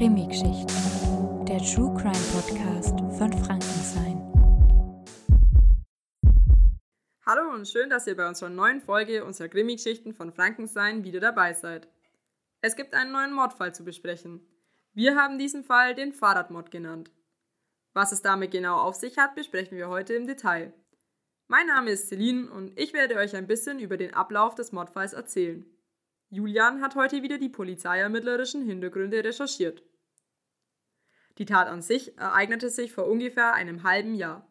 Krimi-Geschichten, der True Crime Podcast von Frankenstein. Hallo und schön, dass ihr bei unserer neuen Folge unserer Krimi-Geschichten von Frankenstein wieder dabei seid. Es gibt einen neuen Mordfall zu besprechen. Wir haben diesen Fall den Fahrradmord genannt. Was es damit genau auf sich hat, besprechen wir heute im Detail. Mein Name ist Celine und ich werde euch ein bisschen über den Ablauf des Mordfalls erzählen. Julian hat heute wieder die polizeiermittlerischen Hintergründe recherchiert. Die Tat an sich ereignete sich vor ungefähr einem halben Jahr.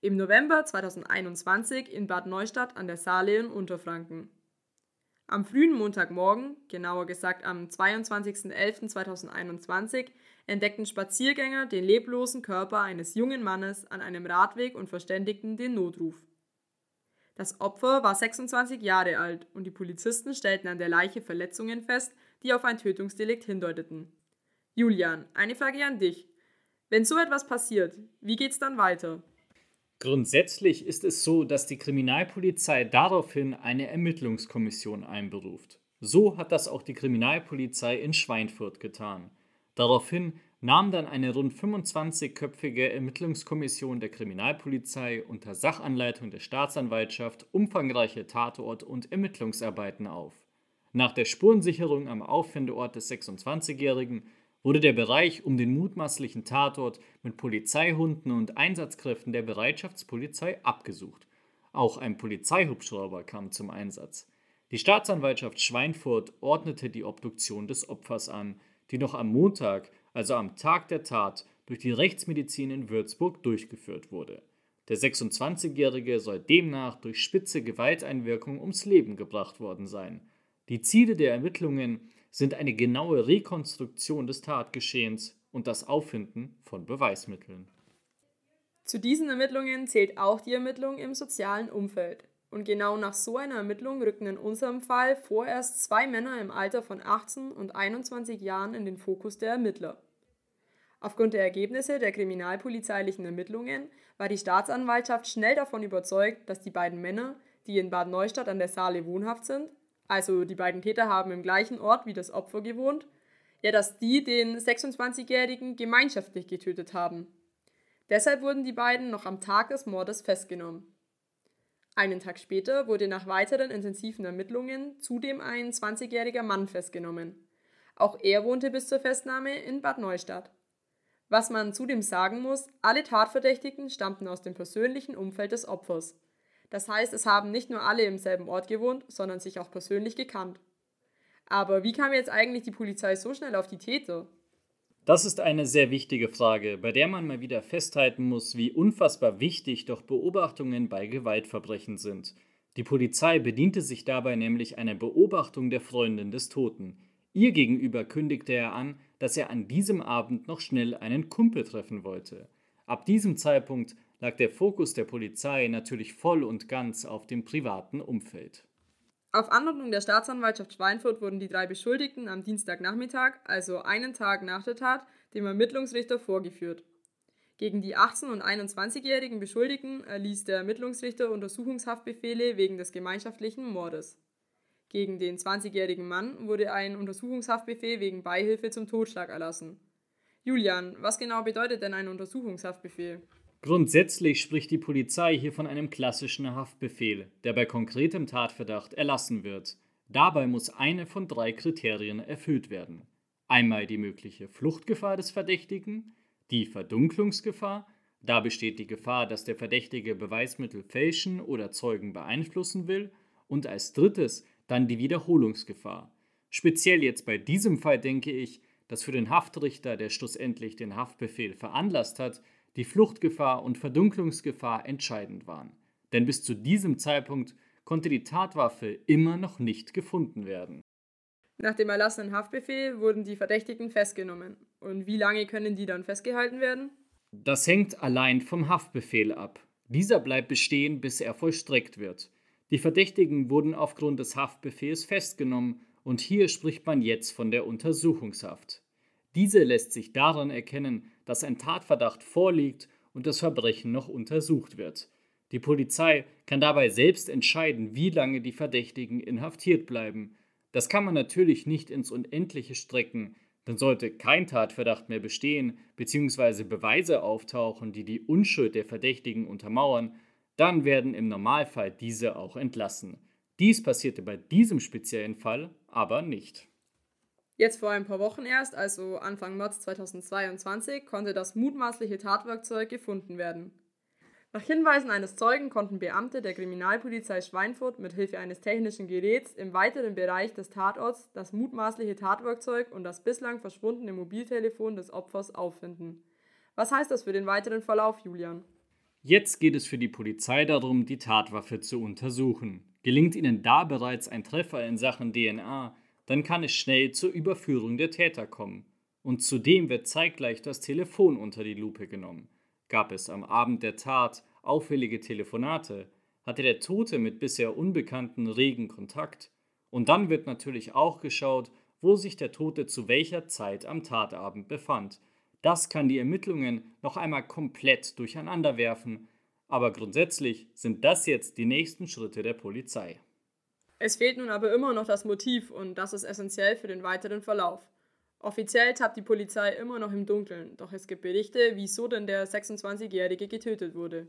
Im November 2021 in Bad Neustadt an der Saale in Unterfranken. Am frühen Montagmorgen, genauer gesagt am 22.11.2021, entdeckten Spaziergänger den leblosen Körper eines jungen Mannes an einem Radweg und verständigten den Notruf. Das Opfer war 26 Jahre alt und die Polizisten stellten an der Leiche Verletzungen fest, die auf ein Tötungsdelikt hindeuteten. Julian, eine Frage an dich. Wenn so etwas passiert, wie geht's dann weiter? Grundsätzlich ist es so, dass die Kriminalpolizei daraufhin eine Ermittlungskommission einberuft. So hat das auch die Kriminalpolizei in Schweinfurt getan. Daraufhin nahm dann eine rund 25-köpfige Ermittlungskommission der Kriminalpolizei unter Sachanleitung der Staatsanwaltschaft umfangreiche Tatort- und Ermittlungsarbeiten auf. Nach der Spurensicherung am Auffindeort des 26-Jährigen wurde der Bereich um den mutmaßlichen Tatort mit Polizeihunden und Einsatzkräften der Bereitschaftspolizei abgesucht. Auch ein Polizeihubschrauber kam zum Einsatz. Die Staatsanwaltschaft Schweinfurt ordnete die Obduktion des Opfers an, die noch am Montag also am Tag der Tat, durch die Rechtsmedizin in Würzburg durchgeführt wurde. Der 26-Jährige soll demnach durch spitze Gewalteinwirkung ums Leben gebracht worden sein. Die Ziele der Ermittlungen sind eine genaue Rekonstruktion des Tatgeschehens und das Auffinden von Beweismitteln. Zu diesen Ermittlungen zählt auch die Ermittlung im sozialen Umfeld. Und genau nach so einer Ermittlung rückten in unserem Fall vorerst zwei Männer im Alter von 18 und 21 Jahren in den Fokus der Ermittler. Aufgrund der Ergebnisse der kriminalpolizeilichen Ermittlungen war die Staatsanwaltschaft schnell davon überzeugt, dass die beiden Männer, die in Bad Neustadt an der Saale wohnhaft sind, also die beiden Täter haben im gleichen Ort wie das Opfer gewohnt, ja, dass die den 26-Jährigen gemeinschaftlich getötet haben. Deshalb wurden die beiden noch am Tag des Mordes festgenommen. Einen Tag später wurde nach weiteren intensiven Ermittlungen zudem ein 20-jähriger Mann festgenommen. Auch er wohnte bis zur Festnahme in Bad Neustadt. Was man zudem sagen muss, alle Tatverdächtigen stammten aus dem persönlichen Umfeld des Opfers. Das heißt, es haben nicht nur alle im selben Ort gewohnt, sondern sich auch persönlich gekannt. Aber wie kam jetzt eigentlich die Polizei so schnell auf die Täter? Das ist eine sehr wichtige Frage, bei der man mal wieder festhalten muss, wie unfassbar wichtig doch Beobachtungen bei Gewaltverbrechen sind. Die Polizei bediente sich dabei nämlich einer Beobachtung der Freundin des Toten. Ihr gegenüber kündigte er an, dass er an diesem Abend noch schnell einen Kumpel treffen wollte. Ab diesem Zeitpunkt lag der Fokus der Polizei natürlich voll und ganz auf dem privaten Umfeld. Auf Anordnung der Staatsanwaltschaft Schweinfurt wurden die drei Beschuldigten am Dienstagnachmittag, also einen Tag nach der Tat, dem Ermittlungsrichter vorgeführt. Gegen die 18- und 21-jährigen Beschuldigten erließ der Ermittlungsrichter Untersuchungshaftbefehle wegen des gemeinschaftlichen Mordes. Gegen den 20-jährigen Mann wurde ein Untersuchungshaftbefehl wegen Beihilfe zum Totschlag erlassen. Julian, was genau bedeutet denn ein Untersuchungshaftbefehl? Grundsätzlich spricht die Polizei hier von einem klassischen Haftbefehl, der bei konkretem Tatverdacht erlassen wird. Dabei muss eine von drei Kriterien erfüllt werden. Einmal die mögliche Fluchtgefahr des Verdächtigen, die Verdunklungsgefahr, da besteht die Gefahr, dass der Verdächtige Beweismittel fälschen oder Zeugen beeinflussen will, und als drittes dann die Wiederholungsgefahr. Speziell jetzt bei diesem Fall denke ich, dass für den Haftrichter, der schlussendlich den Haftbefehl veranlasst hat, die Fluchtgefahr und Verdunklungsgefahr entscheidend waren. Denn bis zu diesem Zeitpunkt konnte die Tatwaffe immer noch nicht gefunden werden. Nach dem erlassenen Haftbefehl wurden die Verdächtigen festgenommen. Und wie lange können die dann festgehalten werden? Das hängt allein vom Haftbefehl ab. Dieser bleibt bestehen, bis er vollstreckt wird. Die Verdächtigen wurden aufgrund des Haftbefehls festgenommen und hier spricht man jetzt von der Untersuchungshaft. Diese lässt sich daran erkennen, dass ein Tatverdacht vorliegt und das Verbrechen noch untersucht wird. Die Polizei kann dabei selbst entscheiden, wie lange die Verdächtigen inhaftiert bleiben. Das kann man natürlich nicht ins Unendliche strecken, Dann sollte kein Tatverdacht mehr bestehen bzw. Beweise auftauchen, die die Unschuld der Verdächtigen untermauern, dann werden im Normalfall diese auch entlassen. Dies passierte bei diesem speziellen Fall aber nicht. Jetzt vor ein paar Wochen erst, also Anfang März 2022, konnte das mutmaßliche Tatwerkzeug gefunden werden. Nach Hinweisen eines Zeugen konnten Beamte der Kriminalpolizei Schweinfurt mit Hilfe eines technischen Geräts im weiteren Bereich des Tatorts das mutmaßliche Tatwerkzeug und das bislang verschwundene Mobiltelefon des Opfers auffinden. Was heißt das für den weiteren Verlauf, Julian? Jetzt geht es für die Polizei darum, die Tatwaffe zu untersuchen. Gelingt ihnen da bereits ein Treffer in Sachen DNA, dann kann es schnell zur Überführung der Täter kommen. Und zudem wird zeitgleich das Telefon unter die Lupe genommen. Gab es am Abend der Tat auffällige Telefonate? Hatte der Tote mit bisher Unbekannten regen Kontakt? Und dann wird natürlich auch geschaut, wo sich der Tote zu welcher Zeit am Tatabend befand – das kann die Ermittlungen noch einmal komplett durcheinander werfen, aber grundsätzlich sind das jetzt die nächsten Schritte der Polizei. Es fehlt nun aber immer noch das Motiv und das ist essentiell für den weiteren Verlauf. Offiziell tappt die Polizei immer noch im Dunkeln, doch es gibt Berichte, wieso denn der 26-Jährige getötet wurde.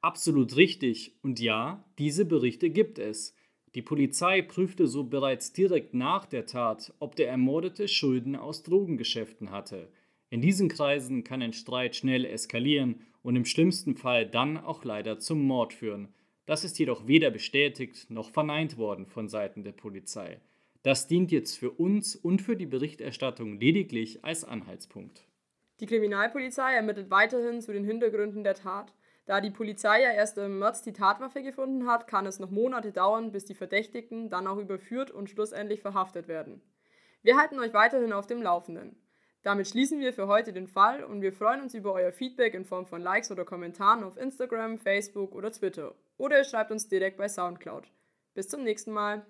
Absolut richtig und ja, diese Berichte gibt es. Die Polizei prüfte so bereits direkt nach der Tat, ob der Ermordete Schulden aus Drogengeschäften hatte. In diesen Kreisen kann ein Streit schnell eskalieren und im schlimmsten Fall dann auch leider zum Mord führen. Das ist jedoch weder bestätigt noch verneint worden von Seiten der Polizei. Das dient jetzt für uns und für die Berichterstattung lediglich als Anhaltspunkt. Die Kriminalpolizei ermittelt weiterhin zu den Hintergründen der Tat. Da die Polizei ja erst im März die Tatwaffe gefunden hat, kann es noch Monate dauern, bis die Verdächtigten dann auch überführt und schlussendlich verhaftet werden. Wir halten euch weiterhin auf dem Laufenden. Damit schließen wir für heute den Fall und wir freuen uns über euer Feedback in Form von Likes oder Kommentaren auf Instagram, Facebook oder Twitter. Oder ihr schreibt uns direkt bei Soundcloud. Bis zum nächsten Mal.